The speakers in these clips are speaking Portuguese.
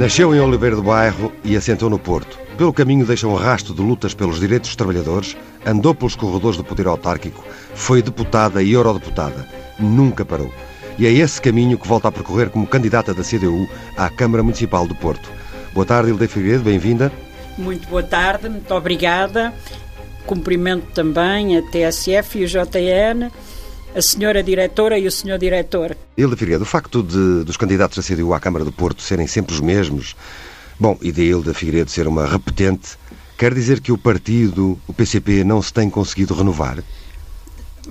Nasceu em Oliveira do Bairro e assentou no Porto. Pelo caminho deixa um rastro de lutas pelos direitos dos trabalhadores, andou pelos corredores do poder autárquico, foi deputada e eurodeputada. Nunca parou. E é esse caminho que volta a percorrer como candidata da CDU à Câmara Municipal do Porto. Boa tarde, Hilda Figueiredo, bem-vinda. Muito boa tarde, muito obrigada. Cumprimento também a TSF e o JN a senhora diretora e o senhor diretor. Hilda Figueiredo, o facto de, dos candidatos da CDU à Câmara do Porto serem sempre os mesmos, bom, e de Hilda Figueiredo ser uma repetente, quer dizer que o partido, o PCP, não se tem conseguido renovar?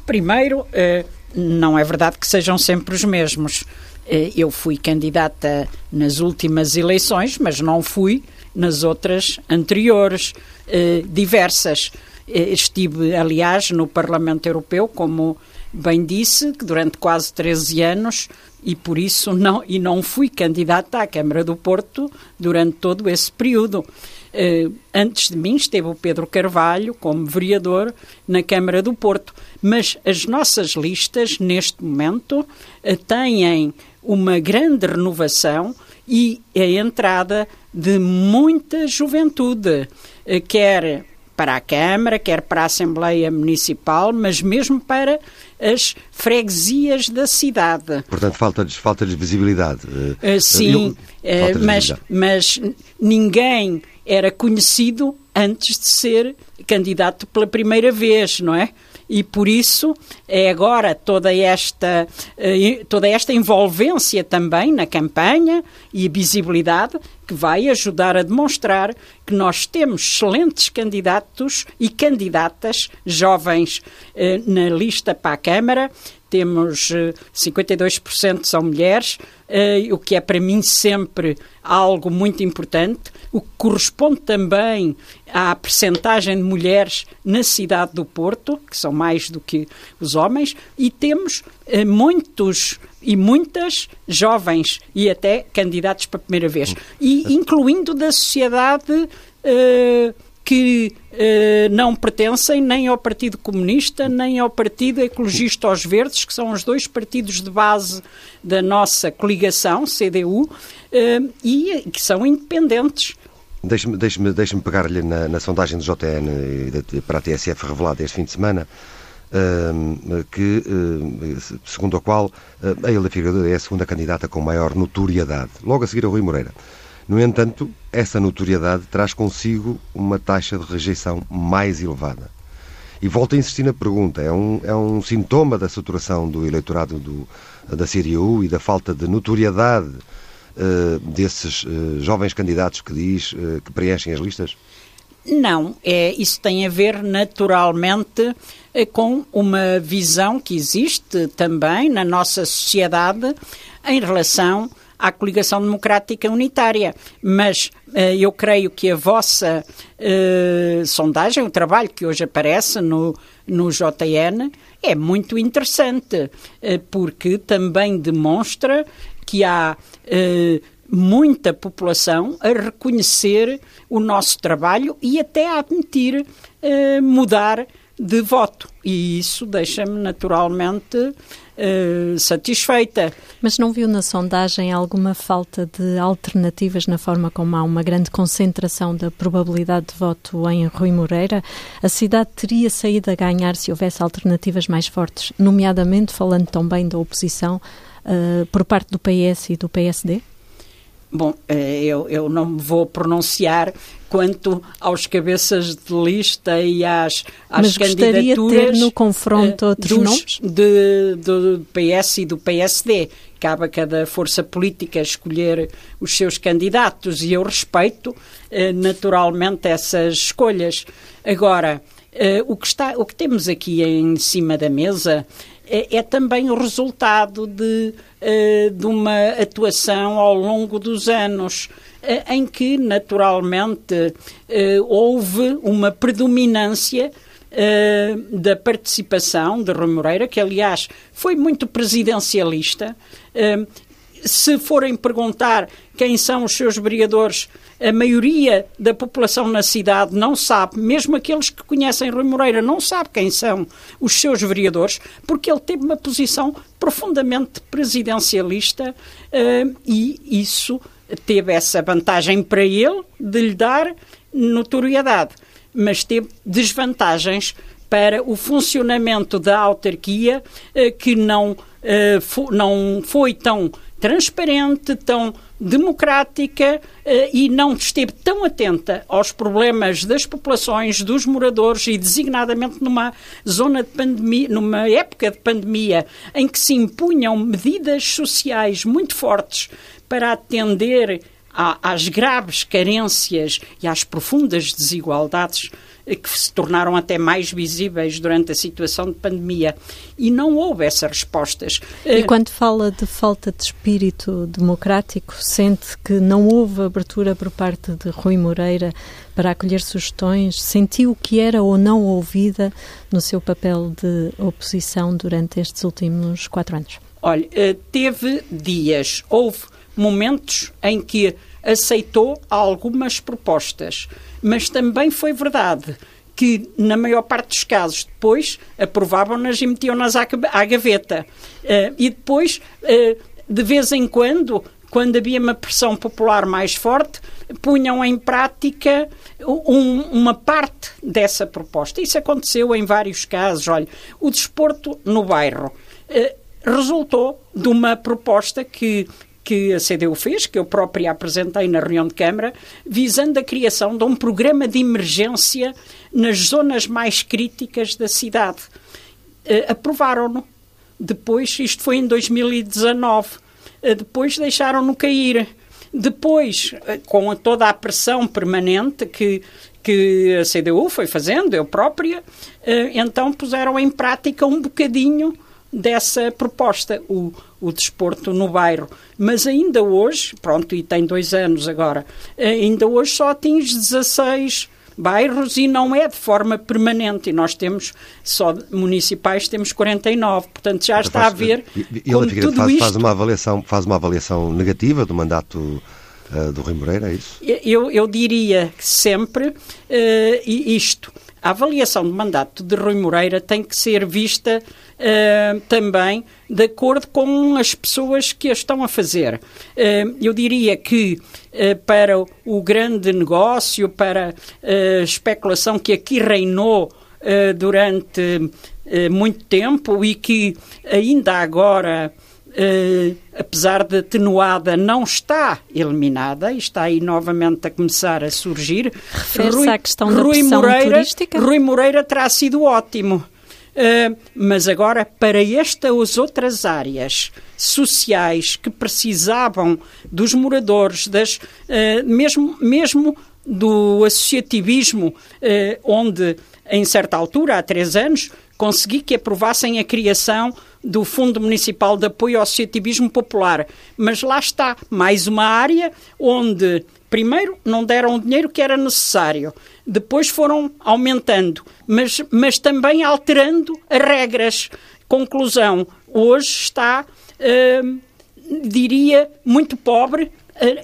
Primeiro, eh, não é verdade que sejam sempre os mesmos. Eh, eu fui candidata nas últimas eleições, mas não fui nas outras anteriores, eh, diversas. Estive, aliás, no Parlamento Europeu como bem disse, durante quase 13 anos e por isso não e não fui candidata à Câmara do Porto durante todo esse período. Uh, antes de mim esteve o Pedro Carvalho como vereador na Câmara do Porto, mas as nossas listas neste momento uh, têm uma grande renovação e a entrada de muita juventude, quer para a Câmara, quer para a Assembleia Municipal, mas mesmo para as freguesias da cidade. Portanto, falta-lhes falta visibilidade. Uh, sim, uh, mas, mas ninguém era conhecido antes de ser candidato pela primeira vez, não é? E por isso é agora toda esta, eh, toda esta envolvência também na campanha e visibilidade que vai ajudar a demonstrar que nós temos excelentes candidatos e candidatas jovens eh, na lista para a Câmara. Temos 52% eh, são mulheres, o que é para mim sempre algo muito importante, o que corresponde também à percentagem de mulheres na cidade do Porto, que são mais do que os homens, e temos eh, muitos e muitas jovens e até candidatos para a primeira vez, e incluindo da sociedade eh, que eh, não pertencem nem ao Partido Comunista, nem ao Partido Ecologista aos Verdes, que são os dois partidos de base da nossa coligação, CDU, eh, e que são independentes. Deixe-me deixe deixe pegar-lhe na, na, sondagem do JN para a TSF revelada este fim de semana, uh, que, uh, segundo a qual uh, a Hilda Figueiredo é a segunda candidata com maior notoriedade, logo a seguir a Rui Moreira. No entanto, essa notoriedade traz consigo uma taxa de rejeição mais elevada. E volto a insistir na pergunta: é um, é um sintoma da saturação do eleitorado do, da CDU e da falta de notoriedade uh, desses uh, jovens candidatos que diz uh, que preenchem as listas? Não, é, isso tem a ver naturalmente com uma visão que existe também na nossa sociedade em relação à coligação democrática unitária. Mas uh, eu creio que a vossa uh, sondagem, o trabalho que hoje aparece no, no JN, é muito interessante, uh, porque também demonstra que há muita população a reconhecer o nosso trabalho e até a admitir mudar de voto. E isso deixa-me naturalmente uh, satisfeita. Mas não viu na sondagem alguma falta de alternativas na forma como há uma grande concentração da probabilidade de voto em Rui Moreira? A cidade teria saído a ganhar se houvesse alternativas mais fortes, nomeadamente falando também da oposição uh, por parte do PS e do PSD? Bom, eh, eu, eu não me vou pronunciar quanto aos cabeças de lista e às, às Mas candidaturas. ter no confronto uh, outros dos, nomes? De, do PS e do PSD. Cabe a cada força política escolher os seus candidatos e eu respeito uh, naturalmente essas escolhas. Agora, o, que está, o que temos aqui em cima da mesa é, é também o resultado de, uh, de uma atuação ao longo dos anos uh, em que, naturalmente, uh, houve uma predominância da participação de Rui Moreira, que aliás foi muito presidencialista, se forem perguntar quem são os seus vereadores, a maioria da população na cidade não sabe, mesmo aqueles que conhecem Rui Moreira, não sabe quem são os seus vereadores, porque ele teve uma posição profundamente presidencialista uh, e isso teve essa vantagem para ele de lhe dar notoriedade, mas teve desvantagens para o funcionamento da autarquia uh, que não, uh, não foi tão transparente, tão democrática eh, e não esteve tão atenta aos problemas das populações, dos moradores e designadamente numa zona de pandemia, numa época de pandemia em que se impunham medidas sociais muito fortes para atender às graves carências e às profundas desigualdades que se tornaram até mais visíveis durante a situação de pandemia. E não houve essas respostas. E eh, quando fala de falta de espírito democrático, sente que não houve abertura por parte de Rui Moreira para acolher sugestões? Sentiu que era ou não ouvida no seu papel de oposição durante estes últimos quatro anos? Olha, eh, teve dias, houve momentos em que aceitou algumas propostas, mas também foi verdade que, na maior parte dos casos, depois aprovavam-nas e metiam-nas à, à, gaveta. Uh, e depois, uh, de vez em quando, quando havia uma pressão popular mais forte, punham em prática um, uma parte dessa proposta. Isso aconteceu em vários casos. Olha, o desporto no bairro uh, resultou de uma proposta que que a CDU fez, que eu própria apresentei na reunião de Câmara, visando a criação de um programa de emergência nas zonas mais críticas da cidade. Uh, Aprovaram-no. Depois, isto foi em 2019, uh, eh, depois deixaram-no cair. Depois, uh, com toda a pressão permanente que, que a CDU foi fazendo, eu própria, então puseram em prática um bocadinho dessa proposta, o, o desporto no bairro. Mas ainda hoje, pronto, e tem dois anos agora, ainda hoje só atinge 16 bairros e não é de forma permanente. E nós temos, só municipais, temos 49. Portanto, já está a ver. E, como tudo faz, isto... faz, uma avaliação, faz uma avaliação negativa do mandato uh, do Rui Moreira, é isso? Eu, eu diria sempre uh, isto. A avaliação do mandato de Rui Moreira tem que ser vista uh, também de acordo com as pessoas que a estão a fazer. Uh, eu diria que uh, para o grande negócio, para a especulação que aqui reinou durante muito tempo e que ainda agora. Uh, apesar de atenuada, não está eliminada e está aí novamente a começar a surgir. Refere-se à questão da Rui Moreira, turística? Rui Moreira terá sido ótimo. Uh, mas agora, para estas outras áreas sociais que precisavam dos moradores, das, uh, mesmo, mesmo do associativismo, uh, onde, em certa altura, há três anos, consegui que aprovassem a criação do Fundo Municipal de Apoio ao Associativismo Popular. Mas lá está, mais uma área onde, primeiro, não deram o dinheiro que era necessário, depois foram aumentando, mas, mas também alterando as regras. Conclusão, hoje está, uh, diria, muito pobre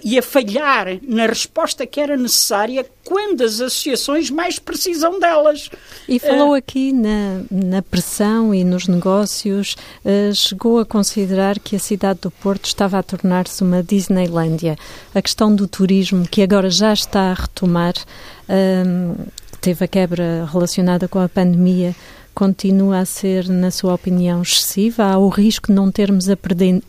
e a falhar na resposta que era necessária quando as associações mais precisam delas. E falou uh, aqui na, na, pressão e nos negócios, uh, chegou a considerar que a cidade do Porto estava a tornar-se uma Disneylândia. A questão do turismo, que agora já está a retomar, uh, teve a quebra relacionada com a pandemia, continua a ser, na sua opinião, excessiva? Há o risco de não termos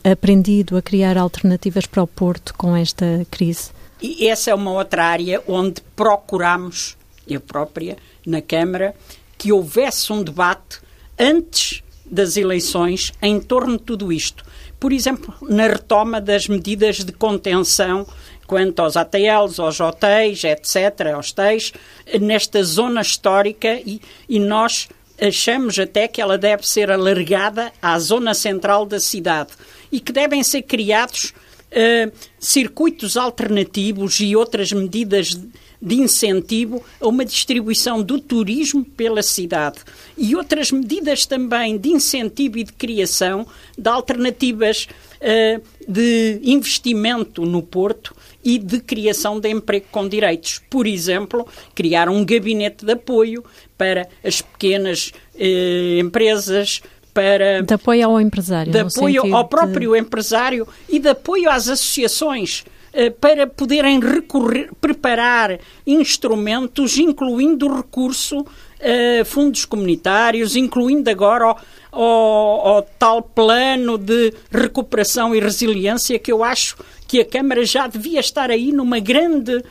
aprendido a criar alternativas para o Porto com esta crise? E essa é uma outra área onde procuramos, eu própria, na Câmara, que houvesse um debate antes das eleições em torno de tudo isto. Por exemplo, na retoma das medidas de contenção quanto aos ATLs, aos hotéis, etc., aos TEIs, nesta zona histórica e, e nós achamos até que ela deve ser alargada à zona central da cidade e que devem ser criados uh, circuitos alternativos e outras medidas de, incentivo a uma distribuição do turismo pela cidade e outras medidas também de incentivo e de criação de alternativas uh, de investimento no Porto e de criação de emprego com direitos. Por exemplo, criar um gabinete de apoio para as pequenas uh, empresas, para... De apoio ao empresário. De apoio ao próprio de... empresário e de apoio às associações eh, para poderem recorrer, preparar instrumentos, incluindo recurso a fundos comunitários, incluindo agora o, o, o, tal plano de recuperação e resiliência que eu acho que a Câmara já devia estar aí numa grande uh,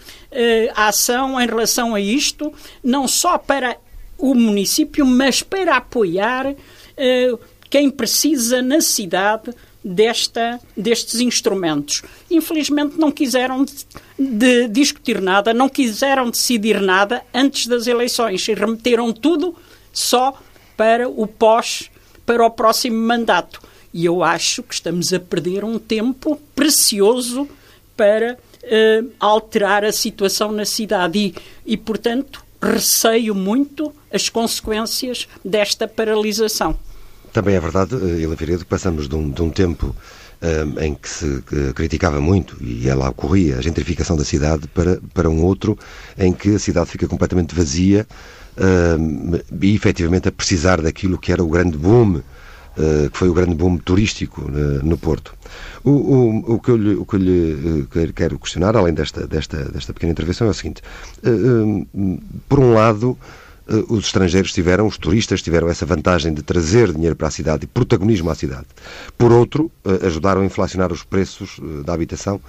ação em relação a isto, não só para o município, mas para apoiar uh, quem precisa na cidade desta, destes instrumentos. Infelizmente não quiseram de, de discutir nada, não quiseram decidir nada antes das eleições e remeteram tudo só para o pós, para o próximo mandato. E eu acho que estamos a perder um tempo precioso para uh, alterar a situação na cidade e, e, portanto, receio muito as consequências desta paralisação. Também é verdade, Helena eh, que passamos de um, de um tempo um, eh, em que se uh, criticava muito, e ela ocorria, a gentrificação da cidade, para, para um outro em que a cidade fica completamente vazia um, e, efetivamente, a precisar daquilo que era o grande boom, uh, que foi o grande boom turístico uh, no Porto. O, o, o, que eu lhe, o que eu lhe quero questionar, além desta, desta, desta pequena intervenção, é o seguinte. por um lado, eh, os estrangeiros tiveram, os turistas tiveram essa vantagem de trazer dinheiro para a cidade e protagonismo à cidade. Por outro, eh, ajudaram a inflacionar os preços eh, da habitação,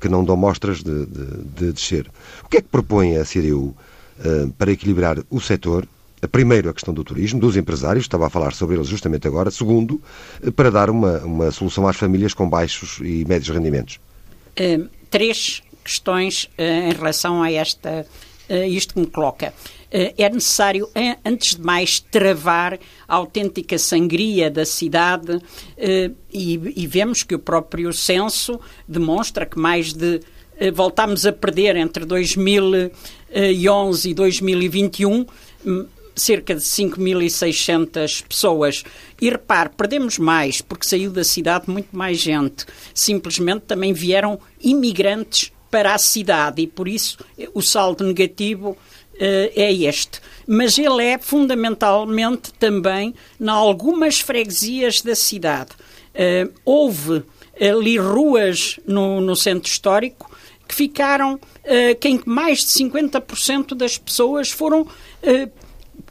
que não dão mostras de, de, de descer. O que é que propõe a CDU para equilibrar o setor? Primeiro, a questão do turismo, dos empresários, estava a falar sobre eles justamente agora. Segundo, para dar uma, uma solução às famílias com baixos e médios rendimentos. três questões em relação a esta, isto que me coloca. Eh, é necessário, eh, antes de mais, travar a autêntica sangria da cidade eh, e, vemos que o próprio censo demonstra que mais de voltámos a perder entre 2011 e 2021 hum, cerca de 5.600 pessoas. E repare, perdemos mais, porque saiu da cidade muito mais gente. Simplesmente também vieram imigrantes para a cidade e, por isso, o saldo negativo é este. Mas ele é fundamentalmente também em algumas freguesias da cidade. Uh, houve ali ruas no, no centro histórico que ficaram, uh, que mais de 50% das pessoas foram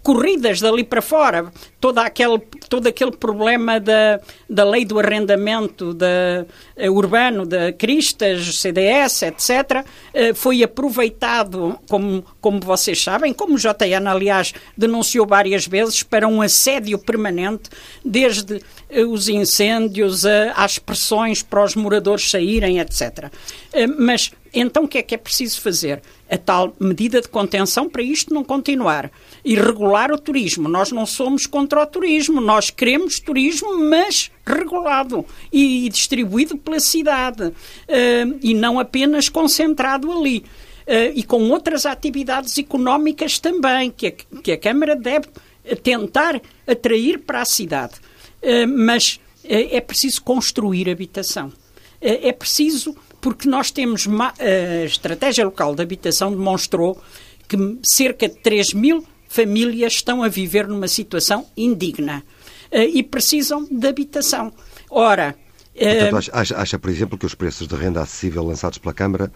corridas dali para fora. Todo aquele, todo aquele problema da, da lei do arrendamento da, uh, urbano, da Cristas, CDS, etc., uh, foi aproveitado, como, como vocês sabem, como o JN, aliás, denunciou várias vezes, para um assédio permanente, desde uh, os incêndios às pressões para os moradores saírem, etc. mas então o que é que é preciso fazer? A tal medida de contenção para isto não continuar e regular o turismo. Nós não somos contra o turismo, nós queremos turismo, mas regulado e, distribuído pela cidade uh, e não apenas concentrado ali. Uh, e com outras atividades económicas também, que a, que a Câmara deve tentar atrair para a cidade. Uh, mas é preciso construir habitação. é preciso, porque nós temos. A estratégia local de habitação demonstrou que cerca de 3 mil famílias estão a viver numa situação indigna uh, e precisam de habitação. Ora. Portanto, uh, acha, acha, por exemplo, que os preços de renda acessível lançados pela Câmara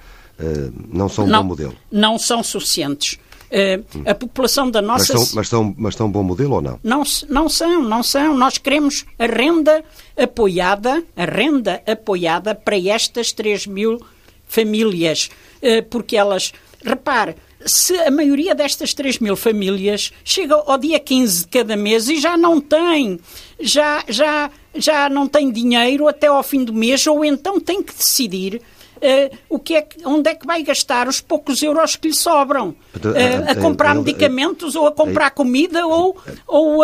não são um não, bom modelo? Não são suficientes. Uh, a população da nossa... Mas são, mas, são, mas são um bom modelo ou não? não? Não são, não são. Nós queremos a renda apoiada, a renda apoiada para estas 3 mil famílias, uh, porque elas... Repare, se a maioria destas 3 mil famílias chega ao dia 15 de cada mês e já não tem, já, já, já não tem dinheiro até ao fim do mês, ou então tem que decidir uh, o que é, onde é que vai gastar os poucos euros que lhe sobram? Uh, a comprar medicamentos ou a comprar comida ou, ou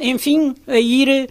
enfim, a ir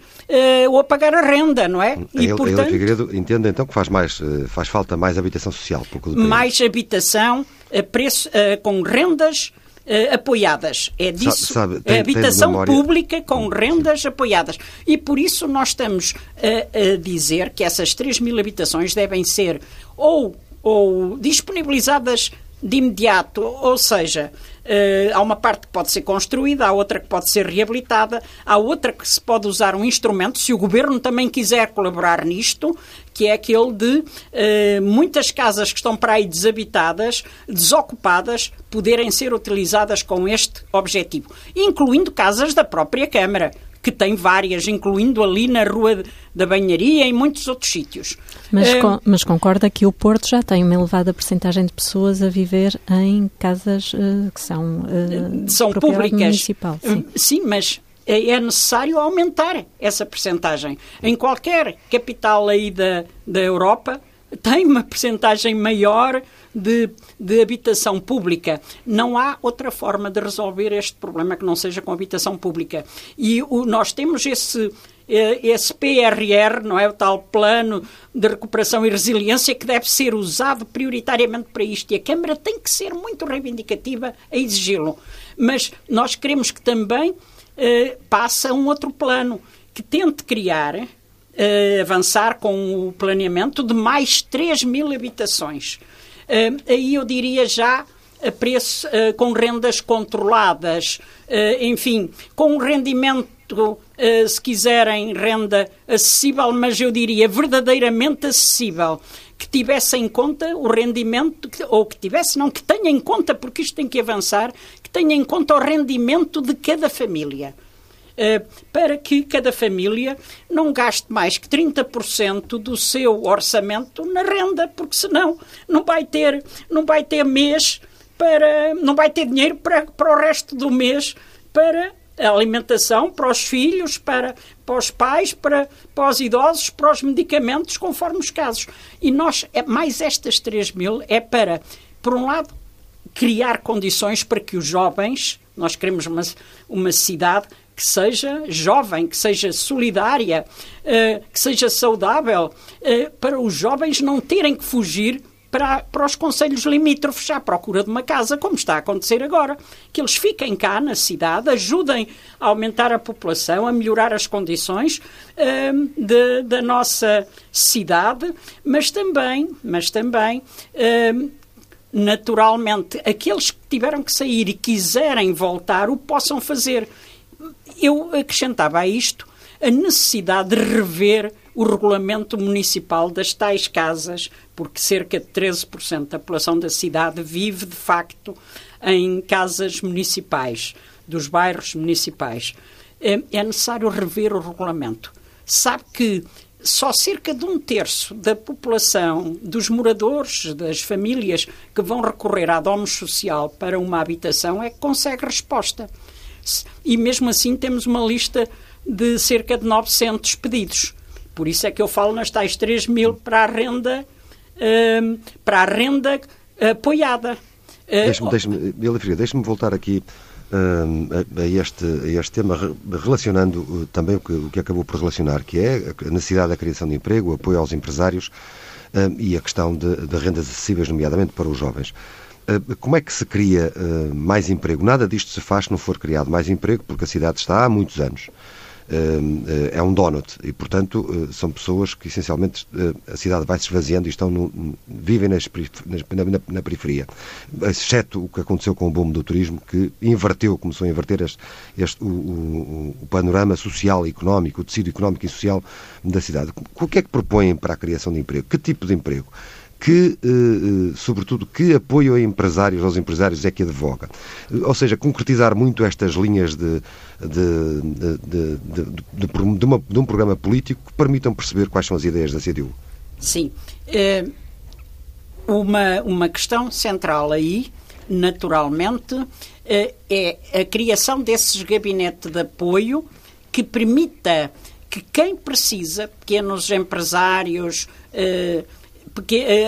ou a pagar a renda, não é? E, a portanto, Figueiredo entende então que faz, mais, faz falta mais habitação social. Mais habitação, preço, com rendas uh, apoiadas. É disso. Sabe, tem, habitação pública com rendas apoiadas. E por isso nós estamos a, a dizer que essas 3 mil habitações devem ser ou, ou disponibilizadas de imediato, ou seja, Uh, há uma parte que pode ser construída, há outra que pode ser reabilitada, há outra que se pode usar um instrumento, se o governo também quiser colaborar nisto, que é aquele de uh, muitas casas que estão para aí desabitadas, desocupadas, poderem ser utilizadas com este objetivo, incluindo casas da própria Câmara que tem várias, incluindo ali na Rua da Banharia e em muitos outros sítios. Mas, com, mas, concorda que o Porto já tem uma elevada percentagem de pessoas a viver em casas uh, que são, uh, são públicas. Municipal, sim. sim, mas é necessário aumentar essa percentagem. Em qualquer capital aí da, da Europa tem uma percentagem maior de, de habitação pública. Não há outra forma de resolver este problema que não seja com habitação pública. E o, nós temos esse eh, esse PRR, não é o tal plano de recuperação e resiliência que deve ser usado prioritariamente para isto e a Câmara tem que ser muito reivindicativa a exigi-lo. Mas nós queremos que também eh, passe a um outro plano que tente criar, eh, avançar com o planeamento de mais 3 mil habitações. Uh, aí eu diria já a preço, uh, com rendas controladas, uh, enfim, com um rendimento, se quiserem, renda acessível, mas eu diria verdadeiramente acessível, que tivesse em conta o rendimento, ou que tivesse, não, que tenha em conta, porque isto tem que avançar, que tenha em conta o rendimento de cada família. Eh, para que cada família não gaste mais que 30% do seu orçamento na renda, porque senão não vai ter, não vai ter mês para, não vai ter dinheiro para, para o resto do mês para a alimentação para os filhos, para, para os pais, para, para os idosos, para os medicamentos, conforme os casos. E nós, é, mais estas 3 mil, é para, por um lado, criar condições para que os jovens, nós queremos uma, uma cidade que seja jovem, que seja solidária, uh, que seja saudável, uh, para os jovens não terem que fugir para, para os conselhos limítrofes à procura de uma casa, como está a acontecer agora. Que eles fiquem cá na cidade, ajudem a aumentar a população, a melhorar as condições uh, de, da nossa cidade, mas também, mas também naturalmente, aqueles que tiveram que sair e quiserem voltar o possam fazer eu acrescentava a isto a necessidade de rever o regulamento municipal das tais casas, porque cerca de 13% da população da cidade vive, de facto, em casas municipais, dos bairros municipais. É, é necessário rever o regulamento. Sabe que só cerca de um terço da população, dos moradores, das famílias que vão recorrer à Domus Social para uma habitação é que consegue resposta e mesmo assim temos uma lista de cerca de 900 pedidos. Por isso é que eu falo nas tais 3 mil para a renda, uh, para a renda apoiada. Uh, deixe-me deixe deixe voltar aqui uh, a, a, este, a este tema, relacionando uh, também o que, o que acabou por relacionar, que é a necessidade da criação de emprego, o apoio aos empresários e a questão de, de rendas acessíveis, nomeadamente para os jovens. Eh, como é que se cria uh, mais emprego? Nada disto se faz se não for criado mais emprego, porque a cidade está há muitos anos. Uh, é um donut e, portanto, são pessoas que essencialmente a cidade vai se esvaziando e estão no, vivem nas, na, na, na, periferia. Exceto o que aconteceu com o boom do turismo, que inverteu, começou a inverter este, este o, o, o, panorama social e económico, o tecido económico e social da cidade. O que é que propõem para a criação de emprego? Que tipo de emprego? Que, eh, eh, sobretudo, que apoio a empresários, aos empresários é que advoga. Ou seja, concretizar muito estas linhas de, de, de, de, uma, de um programa político que permitam perceber quais são as ideias da CDU. Sim. É uma, uma questão central aí, naturalmente, é a criação desses gabinetes de apoio que permita que quem precisa, pequenos empresários,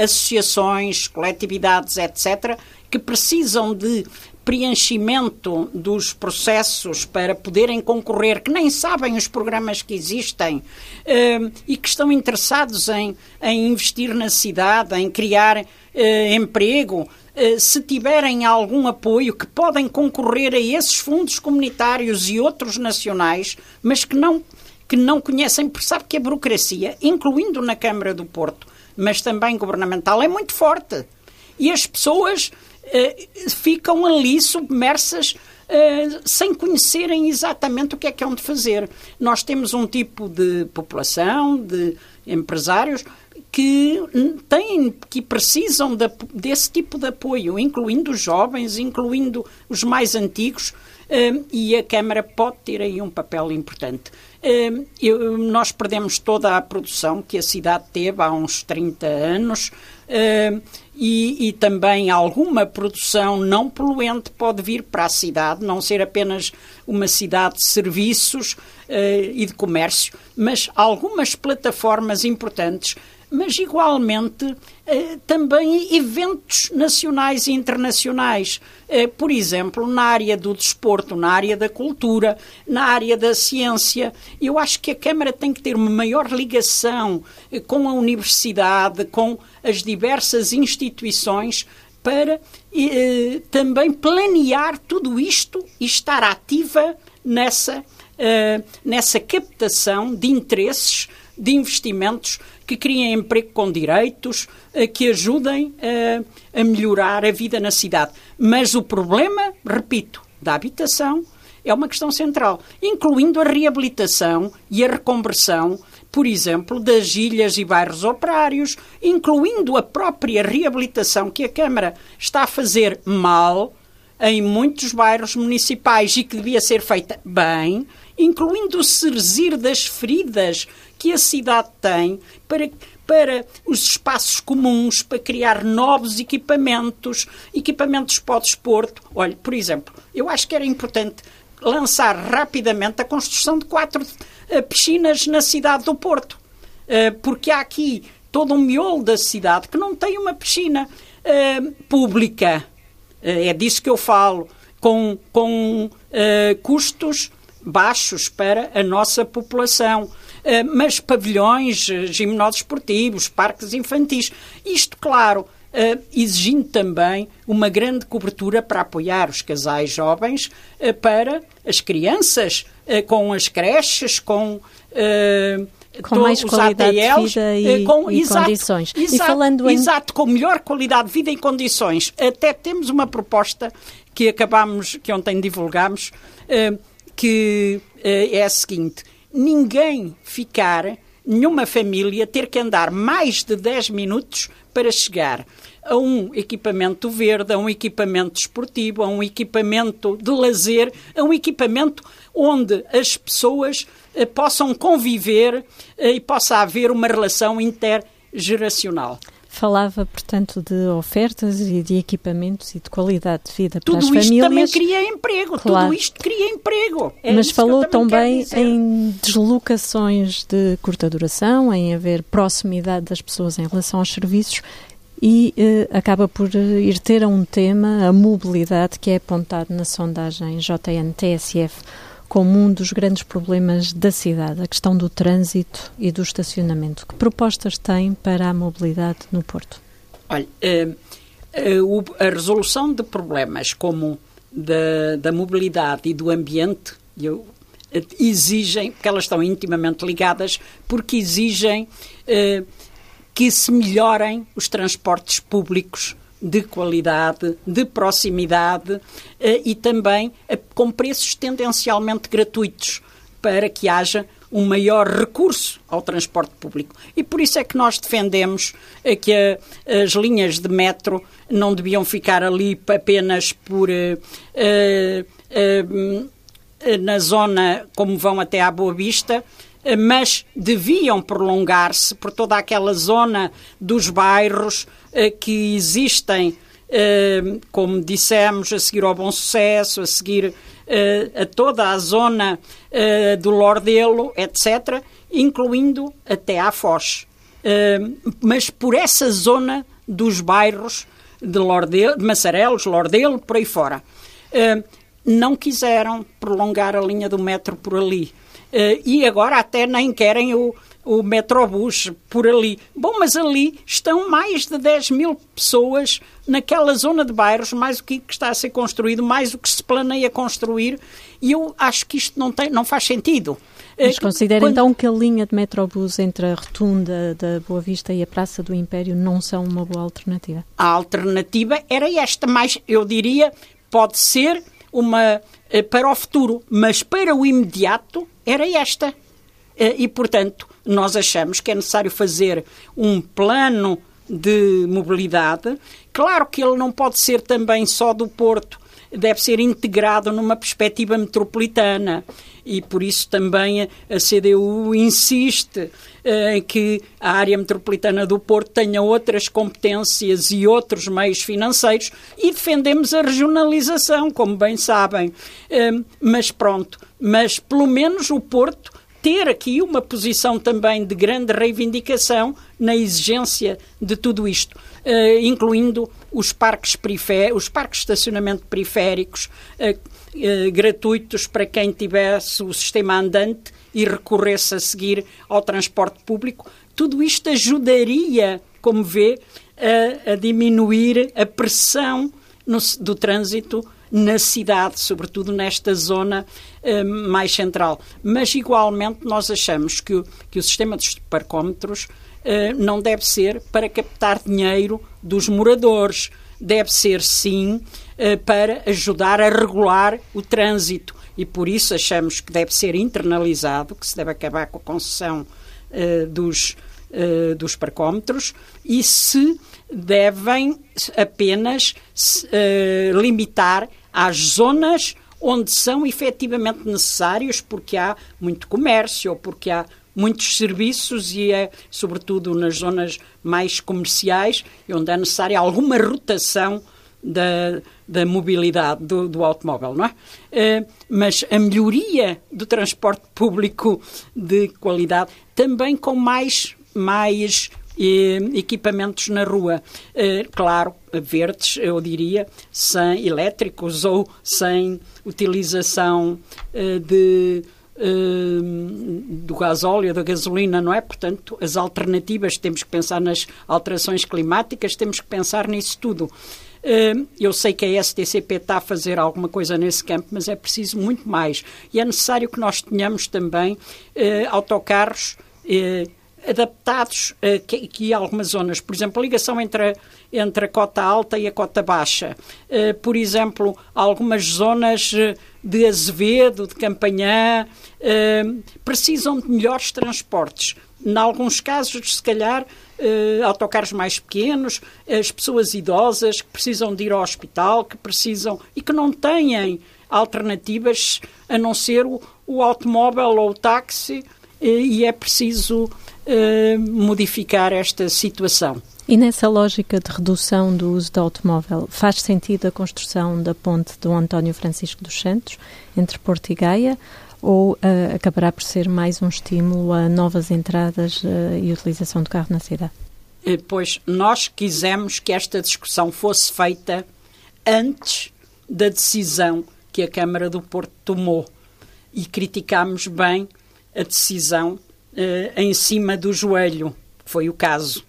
associações, coletividades, etc., que precisam de preenchimento dos processos para poderem concorrer, que nem sabem os programas que existem uh, e que estão interessados em, em investir na cidade, em criar uh, emprego, se tiverem algum apoio, que podem concorrer a esses fundos comunitários e outros nacionais, mas que não, que não conhecem, porque sabe que a burocracia, incluindo na Câmara do Porto, mas também governamental, é muito forte. E as pessoas eh, ficam ali submersas Uh, sem conhecerem exatamente o que é que hão de fazer. Nós temos um tipo de população, de empresários, que têm, que precisam de, desse tipo de apoio, incluindo os jovens, incluindo os mais antigos, uh, e a Câmara pode ter aí um papel importante. Nós perdemos toda a produção que a cidade teve há uns 30 anos e, e, também alguma produção não poluente pode vir para a cidade, não ser apenas uma cidade de serviços uh, e de comércio, mas algumas plataformas importantes mas igualmente eh, também eventos nacionais e internacionais. Eh, por exemplo, na área do desporto, na área da cultura, na área da ciência. Eu acho que a Câmara tem que ter uma maior ligação eh, com a universidade, com as diversas instituições, para também planear tudo isto e estar ativa nessa, nessa captação de interesses, de investimentos que criem emprego com direitos, eh, que ajudem a, a melhorar a vida na cidade. Mas o problema, repito, da habitação é uma questão central, incluindo a reabilitação e a reconversão, por exemplo, das ilhas e bairros operários, incluindo a própria reabilitação que a Câmara está a fazer mal em muitos bairros municipais e que devia ser feita bem, incluindo o serzir das feridas que a cidade tem para, para os espaços comuns, para criar novos equipamentos, equipamentos para o desporto. Olha, por exemplo, eu acho que era importante lançar rapidamente a construção de quatro uh, piscinas na cidade do Porto, uh, porque há aqui todo um miolo da cidade que não tem uma piscina uh, pública. é disso que eu falo, com, com custos baixos para a nossa população. Eh, mas pavilhões, eh, gimnósios esportivos, parques infantis. Isto, claro, Uh, exigindo também uma grande cobertura para apoiar os casais jovens, uh, para as crianças, uh, com as creches, com. com mais qualidade ATLs, de vida e, com, e exato, condições. Exato, e falando em... exato, com melhor qualidade de vida e condições. Até temos uma proposta que acabamos, que ontem divulgámos, que é a seguinte: ninguém ficar, nenhuma família, ter que andar mais de 10 minutos para chegar a um equipamento verde, a um equipamento esportivo, a um equipamento de lazer, a um equipamento onde as pessoas eh, possam conviver eh, e possa haver uma relação intergeracional. Falava, portanto, de ofertas e de equipamentos e de qualidade de vida tudo para as famílias. Tudo isto também cria emprego, claro. tudo isto cria emprego. É Mas falou também em deslocações de curta duração, em haver proximidade das pessoas em relação aos serviços e eh, acaba por eh, ir ter a um tema, a mobilidade, que é apontado na sondagem JN-TSF como um dos grandes problemas da cidade, a questão do trânsito e do estacionamento. Que propostas tem para a mobilidade no Porto? Olha, eh, eh, a resolução de problemas como da, da mobilidade e do ambiente eu, eh, exigem, porque elas estão intimamente ligadas, porque exigem que se melhorem os transportes públicos de qualidade, de proximidade eh, e também eh, com preços tendencialmente gratuitos para que haja um maior recurso ao transporte público. E por isso é que nós defendemos eh, que as linhas de metro não deviam ficar ali apenas por. na zona como vão até à Boa Vista, mas deviam prolongar-se por toda aquela zona dos bairros que existem, eh, como dissemos, a seguir ao Bom Sucesso, a seguir eh, a toda a zona do Lordelo, etc., incluindo até à Foz. mas por essa zona dos bairros de, Lordelo, de Massarelos, Lordelo, por aí fora. não quiseram prolongar a linha do metro por ali. e agora até nem querem o, o Metrobus por ali. Bom, mas ali estão mais de 10 mil pessoas naquela zona de bairros, mais o que está a ser construído, mais o que se planeia construir, e eu acho que isto não, tem, não faz sentido. Mas eh, considera Quando... então que a linha de Metrobus entre a rotunda da Boa Vista e a Praça do Império não são uma boa alternativa? A alternativa era esta, mas eu diria, pode ser uma eh, para o futuro, mas para o imediato era esta. Eh, e, portanto, nós achamos que é necessário fazer um plano de mobilidade. Claro que ele não pode ser também só do Porto, deve ser integrado numa perspectiva metropolitana e por isso também a CDU insiste em eh, que a área metropolitana do Porto tenha outras competências e outros meios financeiros e defendemos a regionalização, como bem sabem. Eh, mas pronto, mas pelo menos o Porto ter aqui uma posição também de grande reivindicação na exigência de tudo isto, uh, incluindo os parques periféricos, os parques de estacionamento periféricos uh, uh, gratuitos para quem tivesse o sistema andante e recorresse a seguir ao transporte público. Tudo isto ajudaria, como vê, a, a diminuir a pressão no, do trânsito na cidade, sobretudo nesta zona eh, mais central. Mas, igualmente, nós achamos que, que o sistema dos parcómetros eh, não deve ser para captar dinheiro dos moradores. Deve ser, sim, eh, para ajudar a regular o trânsito. E por isso achamos que deve ser internalizado, que se deve acabar com a concessão dos, dos parcómetros e se devem apenas uh, limitar às zonas onde são efetivamente necessários, porque há muito comércio ou porque há muitos serviços e é sobretudo nas zonas mais comerciais onde é necessária alguma rotação da, da mobilidade do, do, automóvel, não é? Uh, mas a melhoria do transporte público de qualidade também com mais mais equipamentos na rua. Eh, claro, verdes, eu diria, sem elétricos ou sem utilização eh, de eh, do gasóleo, da gasolina, não é? Portanto, as alternativas, temos que pensar nas alterações climáticas, temos que pensar nisso tudo. Eu sei que a STCP está a fazer alguma coisa nesse campo, mas é preciso muito mais. E é necessário que nós tenhamos também autocarros adaptados aqui, aqui a algumas zonas. Por exemplo, a ligação entre a, entre a cota alta e a cota baixa. Uh, por exemplo, algumas zonas eh, de Azevedo, de Campanhã, precisam de melhores transportes. Em alguns casos, se calhar, autocarros mais pequenos, as pessoas idosas que precisam de ir ao hospital, que precisam e que não têm alternativas a não ser o, o automóvel ou o táxi, e é preciso eh, modificar esta situação. E nessa lógica de redução do uso do automóvel, faz sentido a construção da ponte do António Francisco dos Santos entre Porto e Gaia ou uh, acabará por ser mais um estímulo a novas entradas uh, e utilização do carro na cidade? Pois nós quisemos que esta discussão fosse feita antes da decisão que a Câmara do Porto tomou e criticámos bem a decisão uh, em cima do joelho, foi o caso.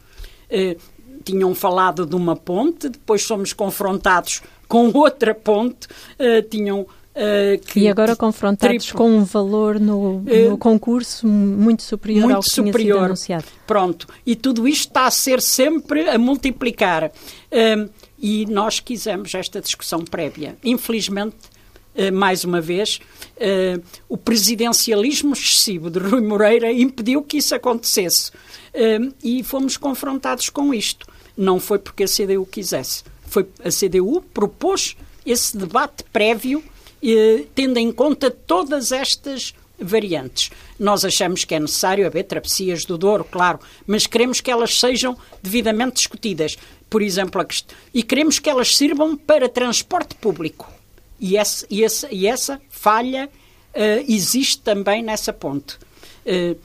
Uh, tinham falado de uma ponte, depois somos confrontados com outra ponte, uh, tinham que, e agora confrontados triplo, com um valor no, no concurso muito superior muito ao que superior. tinha sido anunciado. Pronto. E tudo isto está a ser sempre a multiplicar. E nós quisemos esta discussão prévia. Infelizmente, eh, mais uma vez, uh, o presidencialismo excessivo de Rui Moreira impediu que isso acontecesse. Uh, e fomos confrontados com isto. Não foi porque a CDU quisesse. Foi a CDU propôs esse debate prévio, tendo em conta todas estas variantes. Nós achamos que é necessário haver travessias do Douro, claro, mas queremos que elas sejam devidamente discutidas. Por exemplo, e queremos que elas sirvam para transporte público e, esse, e, esse, e essa falha uh, existe também nessa ponte. Uh,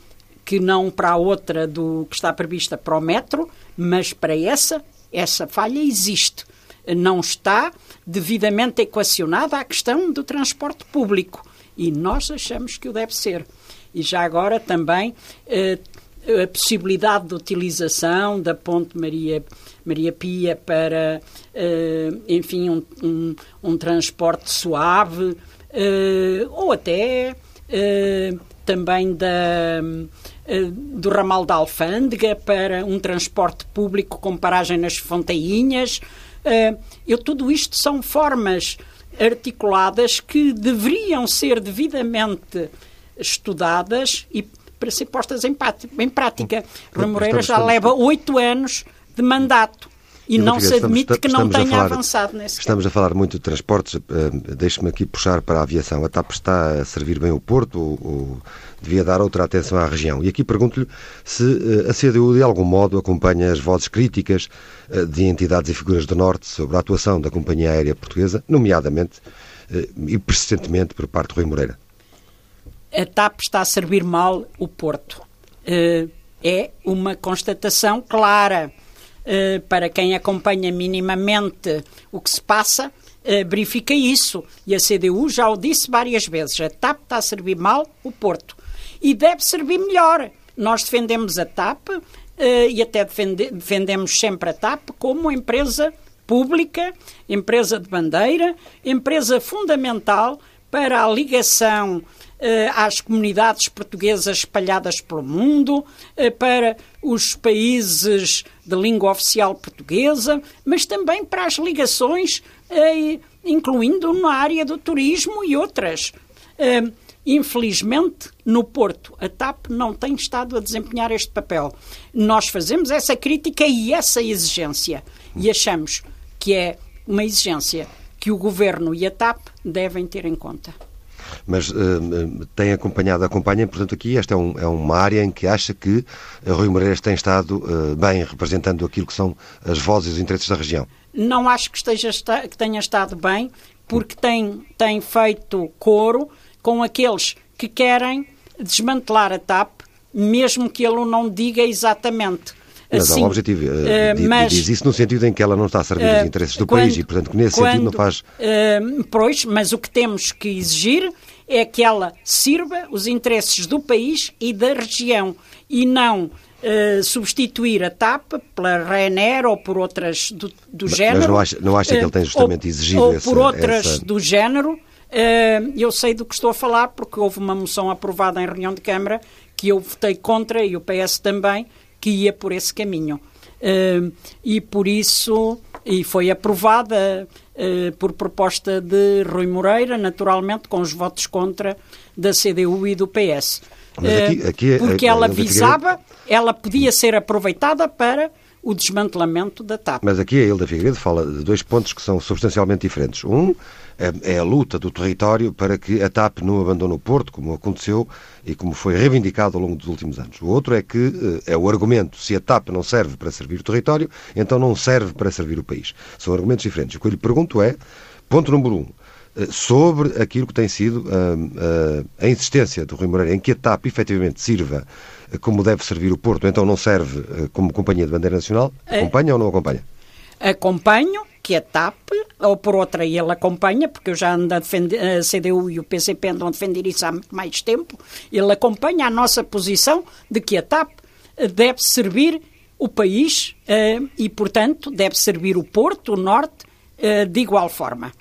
que não para a outra do que está prevista para o metro, mas para essa, essa falha existe. Não está devidamente equacionada a questão do transporte público e nós achamos que o deve ser. E já agora também eh, a possibilidade de utilização da Ponte Maria, Maria Pia para, eh, enfim, um, um, um, transporte suave eh, ou até eh, também da, do ramal da Alfândega para um transporte público com paragem nas Fontainhas. Eu, tudo isto são formas articuladas que deveriam ser devidamente estudadas e para ser postas em, prática. Rui Moreira já leva oito anos de mandato. E não se admite que não tenha falar, avançado nesse Estamos a falar muito de transportes. Uh, Deixe-me aqui puxar para a aviação. A TAP está a servir bem o Porto ou, ou devia dar outra atenção à região? E aqui pergunto-lhe se uh, a CDU de algum modo acompanha as vozes críticas uh, de entidades e figuras do Norte sobre a atuação da companhia aérea portuguesa, nomeadamente e persistentemente por parte de Rui Moreira a TAP está a servir mal o Porto. É uma constatação clara. Uh, para quem acompanha minimamente o que se passa, uh, verifica isso. E a CDU já o disse várias vezes: a TAP está a servir mal o Porto. E deve servir melhor. Nós defendemos a TAP e até defende, defendemos sempre a TAP como empresa pública, empresa de bandeira, empresa fundamental para a ligação eh, às comunidades portuguesas espalhadas pelo mundo, eh, para os países de língua oficial portuguesa, mas também para as ligações, eh, incluindo na área do turismo e outras. Infelizmente, no Porto, a TAP não tem estado a desempenhar este papel. Nós fazemos essa crítica e essa exigência e achamos que é uma exigência que o Governo e a TAP devem ter em conta mas uh, tem acompanhado, acompanha, portanto, aqui esta é, um, é, uma área em que acha que Rui Moreiras tem estado uh, bem representando aquilo que são as vozes e os interesses da região. Não acho que, esteja, que tenha estado bem, porque tem, tem feito coro com aqueles que querem desmantelar a TAP, mesmo que ele não diga exatamente. Mas assim, há um objetivo. Uh, mas, diz isso no sentido em que ela não está a servir uh, os interesses do quando, país e, portanto, que nesse quando, sentido não faz. Uh, pois, mas o que temos que exigir é que ela sirva os interesses do país e da região e não uh, substituir a TAP pela Ryanair ou por outras do, do mas, género. Mas não acha, não acha que ele tem justamente ou, exigido Ou essa, por outras essa... do género. Uh, eu sei do que estou a falar porque houve uma moção aprovada em reunião de Câmara que eu votei contra e o PS também, que ia por esse caminho. Uh, e por isso, e foi aprovada eh, por proposta de Rui Moreira, naturalmente com os votos contra da CDU e do PS. Aqui, eh, aqui, é- porque ela visava, ela podia ser aproveitada para o desmantelamento da TAP. Mas aqui a Hilda Figueiredo fala de dois pontos que são substancialmente diferentes. Um é, é a luta do território para que a TAP não abandone o Porto, como aconteceu e como foi reivindicado ao longo dos últimos anos. O outro é que eh, é o argumento, se a TAP não serve para servir o território, então não serve para servir o país. São argumentos diferentes. O que eu lhe pergunto é, ponto número um, eh, sobre aquilo que tem sido a, a, a insistência do Rui Moreira em que a TAP efetivamente sirva como deve servir o Porto, então não serve eh, como companhia de bandeira nacional? É. Acompanha é, ou não acompanha? Acompanho, que a TAP, ou por outra ele acompanha, porque eu já ando a defender, a CDU e o PCP andam a defender isso há muito mais tempo, ele acompanha a nossa posição de que a TAP eh, deve servir o país uh, e, portanto, deve servir o Porto, o Norte, uh, de igual forma.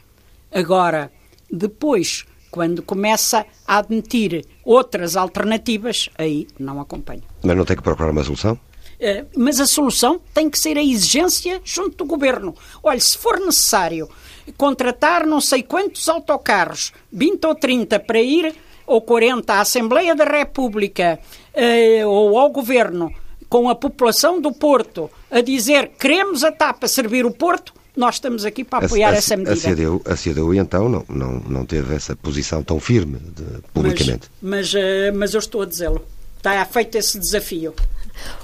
Agora, depois, quando começa a admitir outras alternativas, aí não acompanho. Mas não tem que procurar uma solução? Uh, mas a solução tem que ser a exigência junto do governo. Olha, se for necessário contratar não sei quantos autocarros, 20 ou 30, para ir, ou 40, à Assembleia da República uh, ou ao governo, com a população do Porto, a dizer queremos a TAP a servir o Porto, nós estamos aqui para apoiar a, a, essa medida. A CDU, a CDU então, não, não, não teve essa posição tão firme de, publicamente. Mas, mas, uh, mas eu estou a dizê-lo. Está feito esse desafio.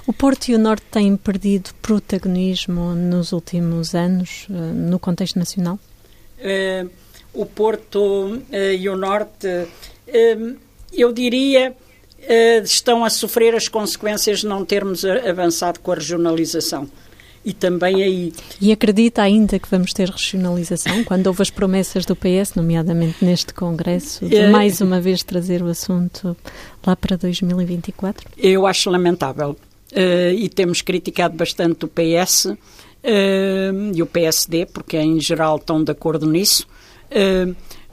O Porto e o Norte têm perdido protagonismo nos últimos anos uh, no contexto nacional? Uh, o Porto e o Norte, eu diria estão a sofrer as consequências de não termos avançado com a regionalização. E também aí. E acredita ainda que vamos ter regionalização? Quando houve as promessas do PS, nomeadamente neste Congresso, de uh, mais uma vez trazer o assunto lá para 2024? Eu acho lamentável. Uh, e temos criticado bastante o PS uh, e o PSD, porque em geral estão de acordo nisso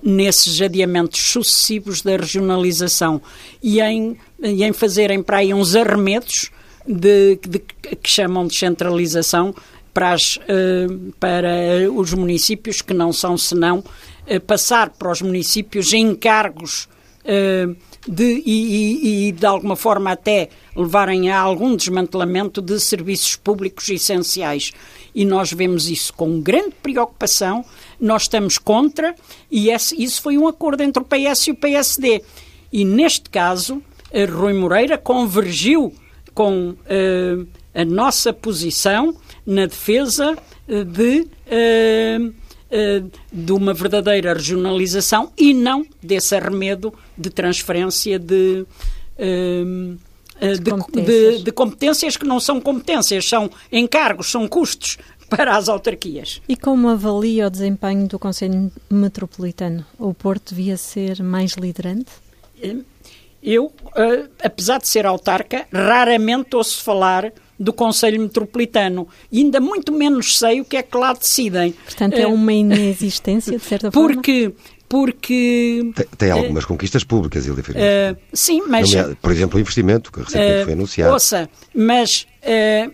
nesses adiamentos sucessivos da regionalização e em, e em fazerem para aí uns arremedos de, de, que chamam de centralização para, as, uh, para os municípios, que não são senão uh, passar para os municípios encargos uh, de, e, e, de alguma forma até levarem a algum desmantelamento de serviços públicos essenciais. E nós vemos isso com grande preocupação, nós estamos contra, e esse, isso foi um acordo entre o PS e o PSD. E neste caso, Rui Moreira convergiu com uh, a nossa posição na defesa eh, de, uh, de uma verdadeira regionalização e não desse arremedo de transferência de. De competências. De, de competências que não são competências, são encargos, são custos para as autarquias. E como avalia o desempenho do Conselho Metropolitano? O Porto devia ser mais liderante? Eu, uh, apesar de ser autarca, raramente ouço falar do Conselho Metropolitano e ainda muito menos sei o que é que lá decidem. Portanto, é uma inexistência, de certa forma? Porque porque... Tem, tem algumas uh, conquistas públicas, Ilha uh, Sim, mas... Por exemplo, o investimento, que recentemente uh, foi anunciado. Ouça, mas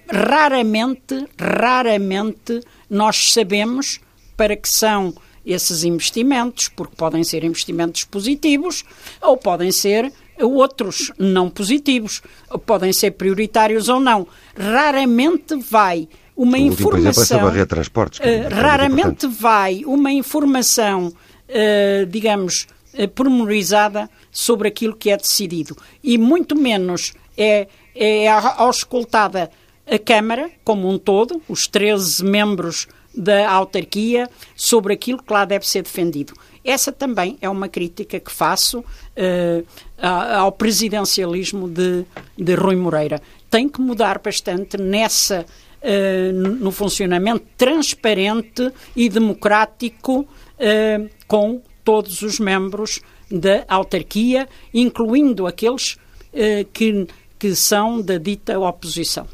raramente, raramente nós sabemos para que são esses investimentos, porque podem ser investimentos positivos ou podem ser outros não positivos, podem ser prioritários ou não. Raramente vai uma o informação. Último, exemplo, transportes, uh, raramente vai uma informação, uh, digamos, uh, pormenorizada sobre aquilo que é decidido. E muito menos é, é auscultada a Câmara como um todo, os 13 membros da autarquia, sobre aquilo que lá deve ser defendido. Essa também é uma crítica que faço uh, ao presidencialismo de, de Rui Moreira. Tem que mudar bastante nessa Uh, no funcionamento transparente e democrático uh, com todos os membros da autarquia, incluindo aqueles uh, que, que são da dita oposição.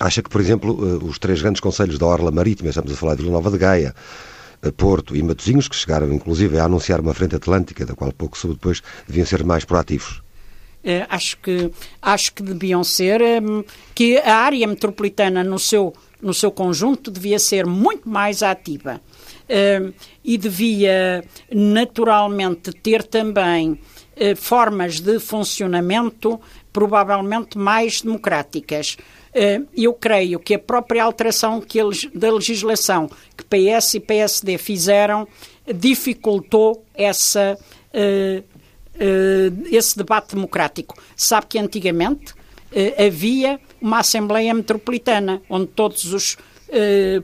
Acha que, por exemplo, os três grandes conselhos da Orla Marítima, estamos a falar de Vila Nova de Gaia, Porto e Matosinhos, que chegaram inclusive a anunciar uma frente atlântica, da qual pouco soube depois, deviam ser mais proativos. É, acho, que, acho que deviam ser, é, que a área metropolitana no seu, no seu conjunto devia ser muito mais ativa é, e devia naturalmente ter também formas de funcionamento provavelmente mais democráticas. Eh, eu creio que a própria alteração que eles, da legislação que PS e PSD fizeram dificultou essa, uh, uh, esse debate democrático. Sabe que antigamente havia uma Assembleia Metropolitana, onde todos os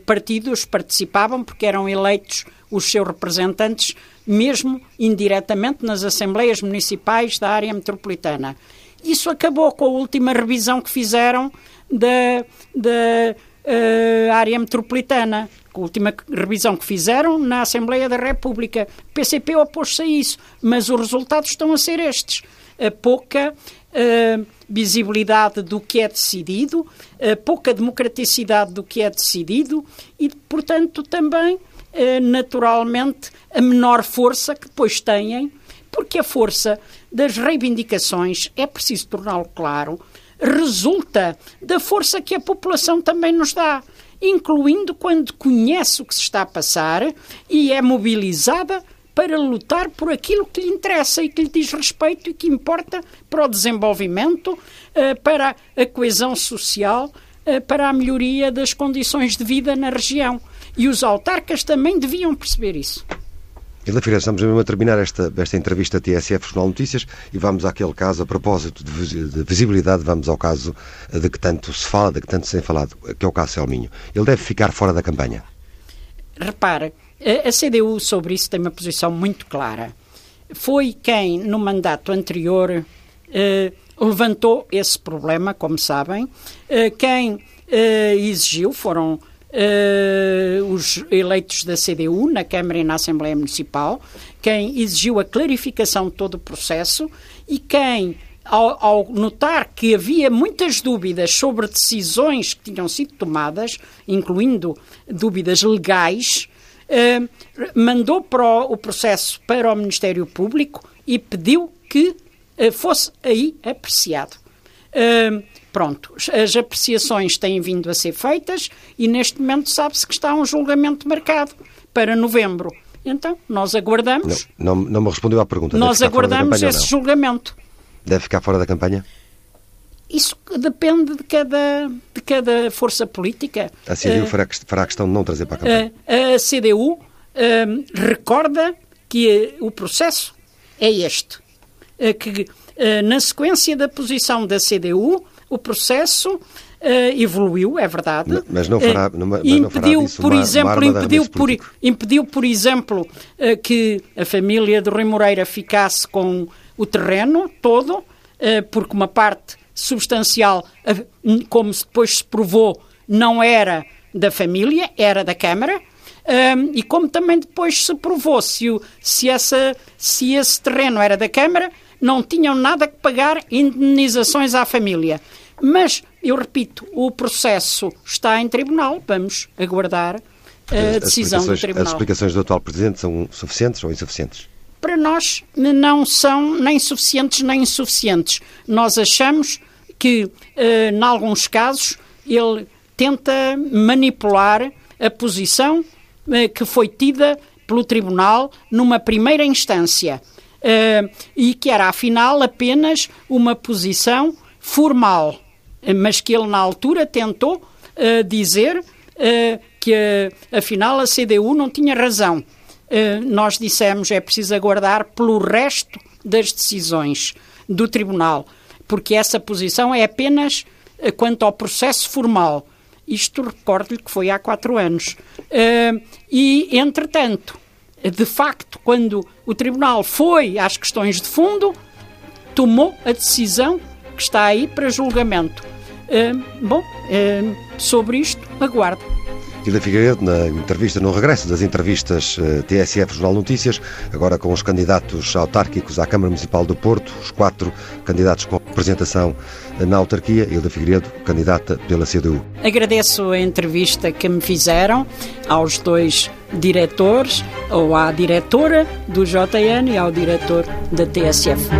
partidos participavam, porque eram eleitos os seus representantes, mesmo indiretamente nas Assembleias Municipais da área metropolitana. Isso acabou com a última revisão que fizeram da, da uh, área metropolitana. A última revisão que fizeram na Assembleia da República. O PCP opôs-se a isso, mas os resultados estão a ser estes. A pouca uh, visibilidade do que é decidido, a pouca democraticidade do que é decidido e, portanto, também, uh, naturalmente, a menor força que depois têm, porque a força das reivindicações, é preciso torná-lo claro, resulta da força que a população também nos dá, incluindo quando conhece o que se está a passar e é mobilizada para lutar por aquilo que lhe interessa e que lhe diz respeito e que importa para o desenvolvimento, eh, para a coesão social, eh, para a melhoria das condições de vida na região. E os autarcas também deviam perceber isso. Figueiredo, estamos mesmo a terminar esta, esta entrevista TSF Jornal Notícias e vamos àquele caso, a propósito de, de, visibilidade, vamos ao caso de que tanto se fala, de que tanto se tem falado, que é o caso Selminho. Ele deve ficar fora da campanha? Repara, a CDU sobre isso tem uma posição muito clara. Foi quem, no mandato anterior, eh, levantou esse problema, como sabem. Quem exigiu foram Uh, os eleitos da CDU na Câmara e na Assembleia Municipal, quem exigiu a clarificação de todo o processo e quem, ao, ao, notar que havia muitas dúvidas sobre decisões que tinham sido tomadas, incluindo dúvidas legais, uh, mandou para o, o, processo para o Ministério Público e pediu que uh, fosse aí apreciado. Pronto, as apreciações têm vindo a ser feitas e neste momento sabe-se que está um julgamento marcado para novembro. Então, nós aguardamos. Não, não, não me respondeu à pergunta. Nós aguardamos esse julgamento. Deve ficar fora da campanha? Isso depende de cada, de cada força política. A CDU uh, fará, fará questão de não trazer para a campanha? Uh, a CDU uh, recorda que o processo é este. que na sequência da posição da CDU, o processo Uh, evoluiu, é verdade. Mas não fará, uh, mas impediu, não fará disso por uma, exemplo, uma impediu, por, impediu, por exemplo, uh, que a família de Rui Moreira ficasse com o terreno todo, porque uma parte substancial, como depois se provou, não era da família, era da Câmara. e como também depois se provou, se, o, se, essa, se esse terreno era da Câmara, não tinham nada que pagar indenizações à família. Mas, eu repito, o processo está em tribunal, vamos aguardar a decisão do tribunal. As explicações do atual Presidente são suficientes ou insuficientes? Para nós não são nem suficientes nem insuficientes. Nós achamos que, eh, em alguns casos, ele tenta manipular a posição eh, que foi tida pelo Tribunal numa primeira instância e que era, afinal, apenas uma posição formal, mas que ele, na altura, tentou uh, dizer uh, que, afinal, a CDU não tinha razão. nós dissemos é preciso aguardar pelo resto das decisões do Tribunal, porque essa posição é apenas quanto ao processo formal. Isto recordo-lhe que foi há quatro anos. e, entretanto, de facto, quando o Tribunal foi às questões de fundo, tomou a decisão que está aí para julgamento. Uh, bom, uh, sobre isto, aguardo. Hilda Figueiredo, na entrevista, no regresso das entrevistas uh, TSF Jornal Notícias, agora com os candidatos autárquicos à Câmara Municipal do Porto, os quatro candidatos com representação na autarquia, Hilda Figueiredo, candidata pela CDU. Agradeço a entrevista que me fizeram aos dois diretores, ou à diretora do JN e ao diretor da TSF.